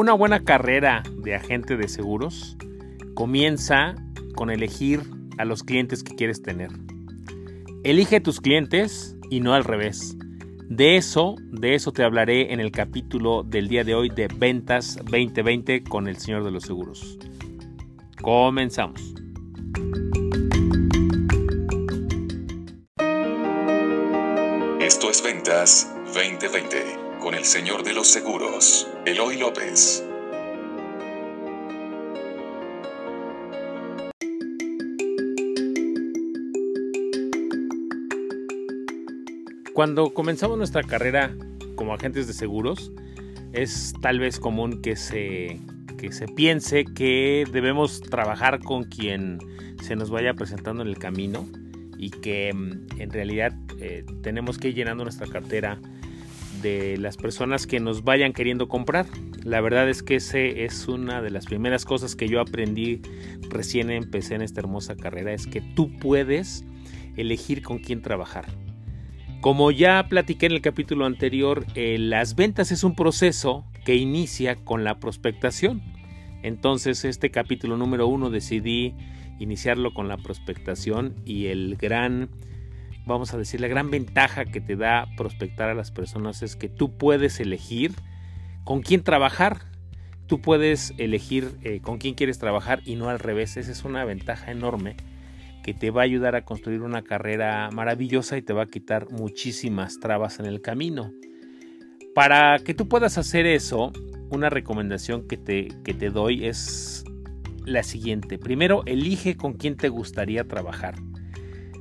Una buena carrera de agente de seguros comienza con elegir a los clientes que quieres tener. Elige tus clientes y no al revés. De eso, de eso te hablaré en el capítulo del día de hoy de Ventas 2020 con el Señor de los Seguros. Comenzamos. Esto es Ventas 2020 con el Señor de los Seguros, Eloy López. Cuando comenzamos nuestra carrera como agentes de seguros, es tal vez común que se, que se piense que debemos trabajar con quien se nos vaya presentando en el camino y que mm, en realidad eh, tenemos que ir llenando nuestra cartera de las personas que nos vayan queriendo comprar. La verdad es que ese es una de las primeras cosas que yo aprendí recién empecé en esta hermosa carrera, es que tú puedes elegir con quién trabajar. Como ya platiqué en el capítulo anterior, eh, las ventas es un proceso que inicia con la prospectación. Entonces este capítulo número uno decidí iniciarlo con la prospectación y el gran, vamos a decir, la gran ventaja que te da prospectar a las personas es que tú puedes elegir con quién trabajar. Tú puedes elegir eh, con quién quieres trabajar y no al revés. Esa es una ventaja enorme que te va a ayudar a construir una carrera maravillosa y te va a quitar muchísimas trabas en el camino. Para que tú puedas hacer eso, una recomendación que te, que te doy es la siguiente. Primero, elige con quién te gustaría trabajar.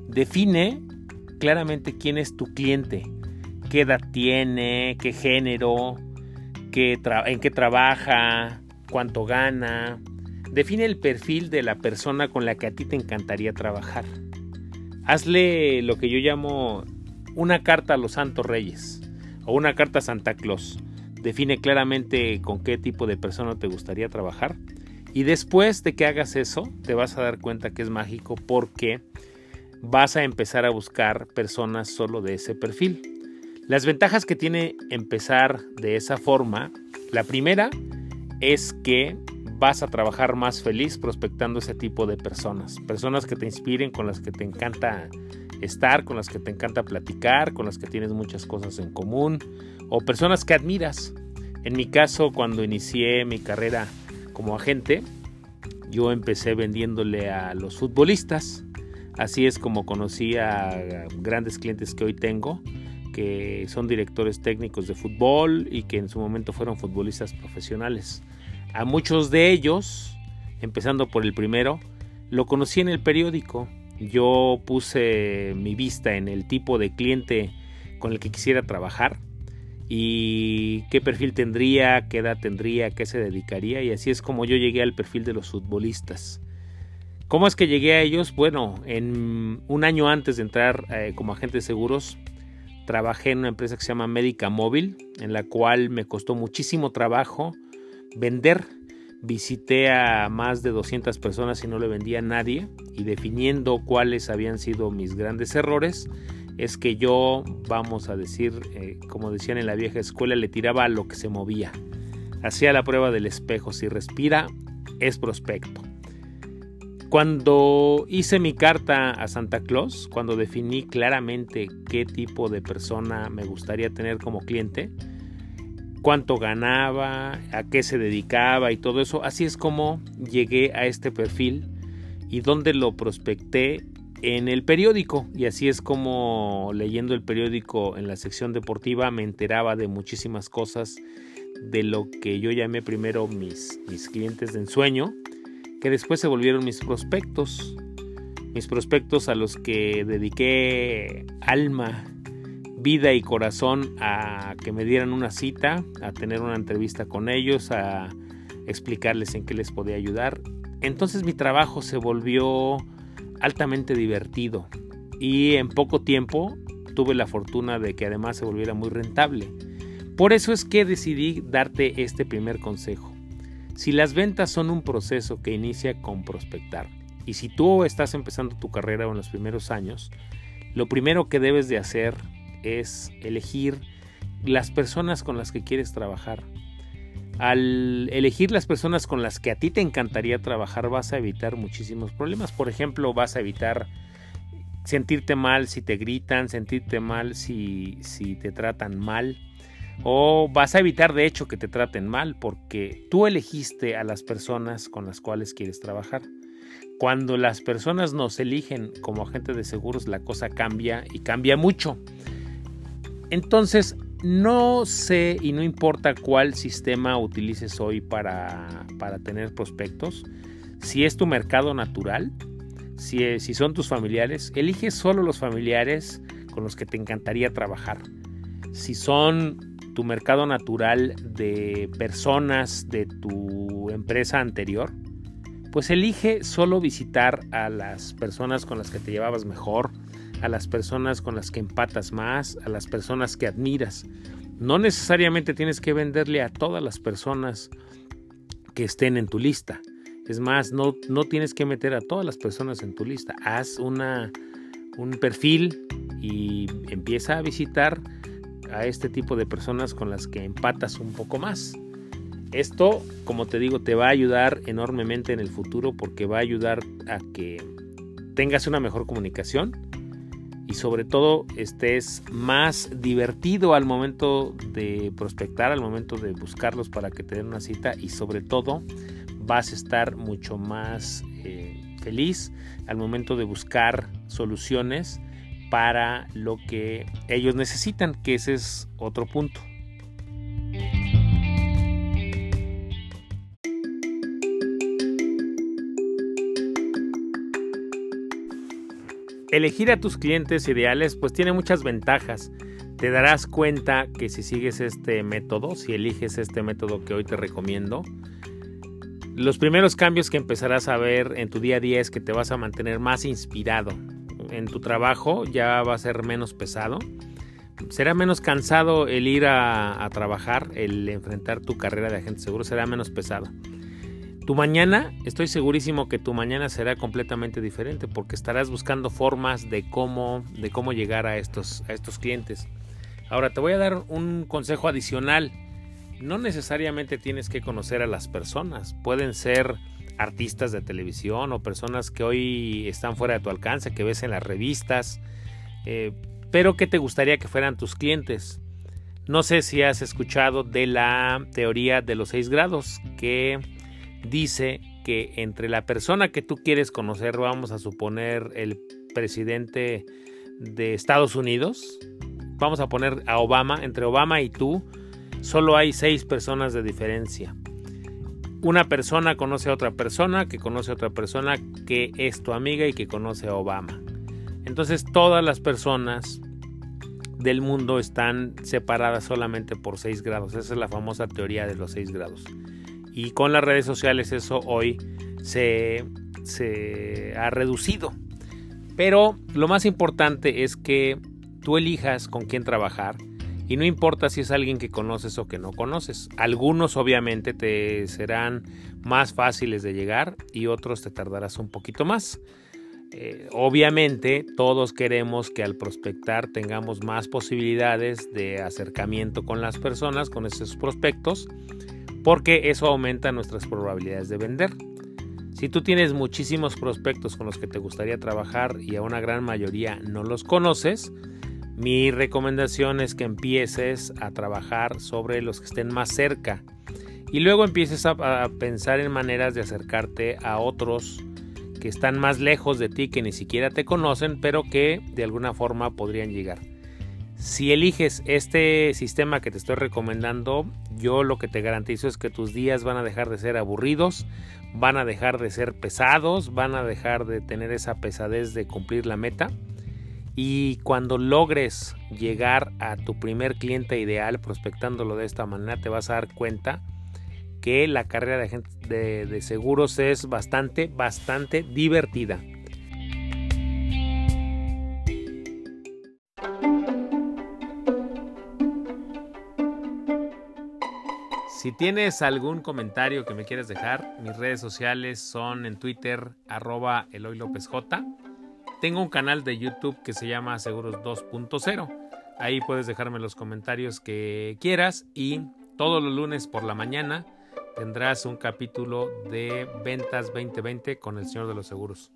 Define claramente quién es tu cliente, qué edad tiene, qué género, qué en qué trabaja, cuánto gana, Define el perfil de la persona con la que a ti te encantaría trabajar. Hazle lo que yo llamo una carta a los santos reyes o una carta a Santa Claus. Define claramente con qué tipo de persona te gustaría trabajar. Y después de que hagas eso, te vas a dar cuenta que es mágico porque vas a empezar a buscar personas solo de ese perfil. Las ventajas que tiene empezar de esa forma, la primera es que vas a trabajar más feliz prospectando ese tipo de personas. Personas que te inspiren, con las que te encanta estar, con las que te encanta platicar, con las que tienes muchas cosas en común, o personas que admiras. En mi caso, cuando inicié mi carrera como agente, yo empecé vendiéndole a los futbolistas. Así es como conocí a grandes clientes que hoy tengo, que son directores técnicos de fútbol y que en su momento fueron futbolistas profesionales. A muchos de ellos, empezando por el primero, lo conocí en el periódico. Yo puse mi vista en el tipo de cliente con el que quisiera trabajar y qué perfil tendría, qué edad tendría, qué se dedicaría y así es como yo llegué al perfil de los futbolistas. ¿Cómo es que llegué a ellos? Bueno, en un año antes de entrar eh, como agente de seguros, trabajé en una empresa que se llama Médica Móvil, en la cual me costó muchísimo trabajo vender. Visité a más de 200 personas y no le vendía a nadie y definiendo cuáles habían sido mis grandes errores, es que yo, vamos a decir, eh, como decían en la vieja escuela, le tiraba a lo que se movía. Hacía la prueba del espejo, si respira, es prospecto. Cuando hice mi carta a Santa Claus, cuando definí claramente qué tipo de persona me gustaría tener como cliente, cuánto ganaba, a qué se dedicaba y todo eso. Así es como llegué a este perfil y donde lo prospecté en el periódico. Y así es como leyendo el periódico en la sección deportiva me enteraba de muchísimas cosas de lo que yo llamé primero mis, mis clientes de ensueño, que después se volvieron mis prospectos. Mis prospectos a los que dediqué alma, vida y corazón a que me dieran una cita, a tener una entrevista con ellos, a explicarles en qué les podía ayudar. Entonces mi trabajo se volvió altamente divertido y en poco tiempo tuve la fortuna de que además se volviera muy rentable. Por eso es que decidí darte este primer consejo. Si las ventas son un proceso que inicia con prospectar y si tú estás empezando tu carrera en los primeros años, lo primero que debes de hacer es elegir las personas con las que quieres trabajar. Al elegir las personas con las que a ti te encantaría trabajar vas a evitar muchísimos problemas. Por ejemplo, vas a evitar sentirte mal si te gritan, sentirte mal si, si te tratan mal. O vas a evitar de hecho que te traten mal porque tú elegiste a las personas con las cuales quieres trabajar. Cuando las personas nos eligen como agente de seguros la cosa cambia y cambia mucho. Entonces no sé y no importa cuál sistema utilices hoy para, para tener prospectos. Si es tu mercado natural, si, si son tus familiares, elige solo los familiares con los que te encantaría trabajar. Si son tu mercado natural de personas de tu empresa anterior, pues elige solo visitar a las personas con las que te llevabas mejor, a las personas con las que empatas más, a las personas que admiras. No necesariamente tienes que venderle a todas las personas que estén en tu lista. Es más, no, no tienes que meter a todas las personas en tu lista. Haz una, un perfil y empieza a visitar a este tipo de personas con las que empatas un poco más. Esto, como te digo, te va a ayudar enormemente en el futuro porque va a ayudar a que tengas una mejor comunicación y sobre todo estés más divertido al momento de prospectar, al momento de buscarlos para que te den una cita y sobre todo vas a estar mucho más eh, feliz al momento de buscar soluciones para lo que ellos necesitan, que ese es otro punto. Elegir a tus clientes ideales pues tiene muchas ventajas. Te darás cuenta que si sigues este método, si eliges este método que hoy te recomiendo, los primeros cambios que empezarás a ver en tu día a día es que te vas a mantener más inspirado. En tu trabajo ya va a ser menos pesado. Será menos cansado el ir a, trabajar, el enfrentar tu carrera de agente seguro, será menos pesado. Tu mañana, estoy segurísimo que tu mañana será completamente diferente porque estarás buscando formas de cómo, de cómo llegar a estos, a estos clientes. Ahora te voy a dar un consejo adicional no necesariamente tienes que conocer a las personas, pueden ser artistas de televisión o personas que hoy están fuera de tu alcance, que ves en las revistas, eh, pero que te gustaría que fueran tus clientes. No sé si has escuchado de la teoría de los seis grados, que dice que entre la persona que tú quieres conocer, vamos a suponer el presidente de Estados Unidos, vamos a poner a Obama, entre Obama y tú, solo hay seis personas de diferencia. Una persona conoce a otra persona, que conoce a otra persona, que es tu amiga y que conoce a Obama. Entonces todas las personas del mundo están separadas solamente por seis grados. Esa es la famosa teoría de los seis grados. Y con las redes sociales eso hoy se, se ha reducido. Pero lo más importante es que tú elijas con quién trabajar y no importa si es alguien que conoces o que no conoces. Algunos obviamente te serán más fáciles de llegar y otros te tardarás un poquito más. Eh, obviamente todos queremos que al prospectar tengamos más posibilidades de acercamiento con las personas, con esos prospectos, porque eso aumenta nuestras probabilidades de vender. Si tú tienes muchísimos prospectos con los que te gustaría trabajar y a una gran mayoría no los conoces, mi recomendación es que empieces a trabajar sobre los que estén más cerca y luego empieces a, pensar en maneras de acercarte a otros que están más lejos de ti, que ni siquiera te conocen, pero que de alguna forma podrían llegar. Si eliges este sistema que te estoy recomendando, yo lo que te garantizo es que tus días van a dejar de ser aburridos, van a dejar de ser pesados, van a dejar de tener esa pesadez de cumplir la meta y cuando logres llegar a tu primer cliente ideal prospectándolo de esta manera, te vas a dar cuenta que la carrera de, de seguros es bastante, bastante divertida. Si tienes algún comentario que me quieras dejar, mis redes sociales son en Twitter arroba Eloy J tengo un canal de YouTube que se llama Seguros 2.0. Ahí puedes dejarme los comentarios que quieras y todos los lunes por la mañana tendrás un capítulo de Ventas 2020 con el Señor de los Seguros.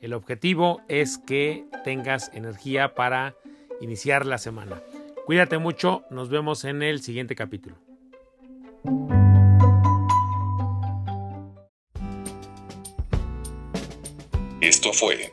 El objetivo es que tengas energía para iniciar la semana. Cuídate mucho, nos vemos en el siguiente capítulo. Esto fue